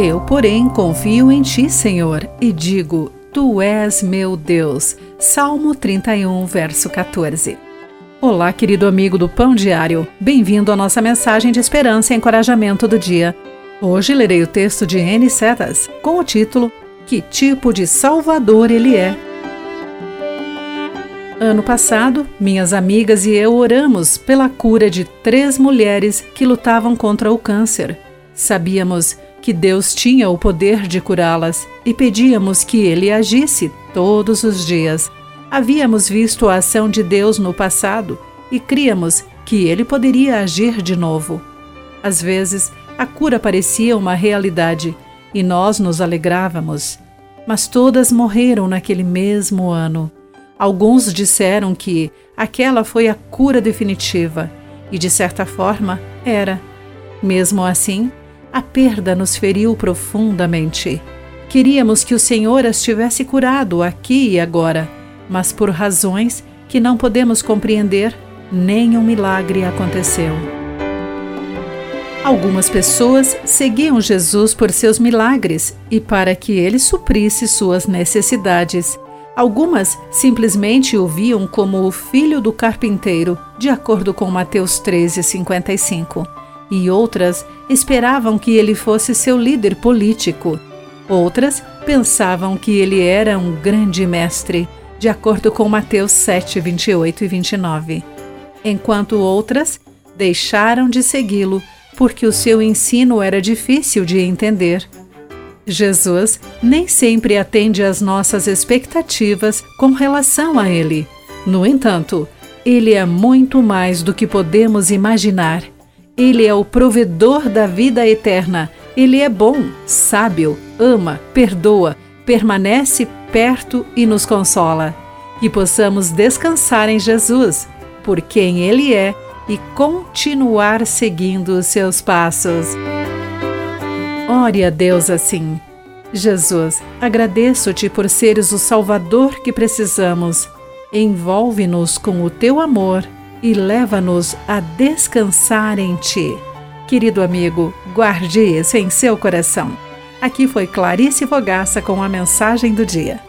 Eu, porém, confio em ti, Senhor, e digo: Tu és meu Deus. Salmo 31, verso 14. Olá, querido amigo do Pão Diário. Bem-vindo à nossa mensagem de esperança e encorajamento do dia. Hoje lerei o texto de N. Setas com o título Que tipo de Salvador ele é? Ano passado, minhas amigas e eu oramos pela cura de três mulheres que lutavam contra o câncer. Sabíamos que Deus tinha o poder de curá-las e pedíamos que ele agisse todos os dias. Havíamos visto a ação de Deus no passado e críamos que ele poderia agir de novo. Às vezes, a cura parecia uma realidade e nós nos alegrávamos, mas todas morreram naquele mesmo ano. Alguns disseram que aquela foi a cura definitiva e, de certa forma, era. Mesmo assim, a perda nos feriu profundamente. Queríamos que o Senhor as tivesse curado aqui e agora, mas por razões que não podemos compreender, nenhum milagre aconteceu. Algumas pessoas seguiam Jesus por seus milagres e para que ele suprisse suas necessidades. Algumas simplesmente o viam como o filho do carpinteiro, de acordo com Mateus 13, 55 e outras esperavam que ele fosse seu líder político. Outras pensavam que ele era um grande mestre, de acordo com Mateus 7, 28 e 29. Enquanto outras deixaram de segui-lo porque o seu ensino era difícil de entender. Jesus nem sempre atende às nossas expectativas com relação a ele. No entanto, ele é muito mais do que podemos imaginar ele é o provedor da vida eterna. Ele é bom, sábio, ama, perdoa, permanece perto e nos consola. Que possamos descansar em Jesus, por quem Ele é, e continuar seguindo os seus passos. Ore a Deus assim. Jesus, agradeço-te por seres o Salvador que precisamos. Envolve-nos com o teu amor e leva-nos a descansar em Ti. Querido amigo, guarde isso em seu coração. Aqui foi Clarice Fogaça com a mensagem do dia.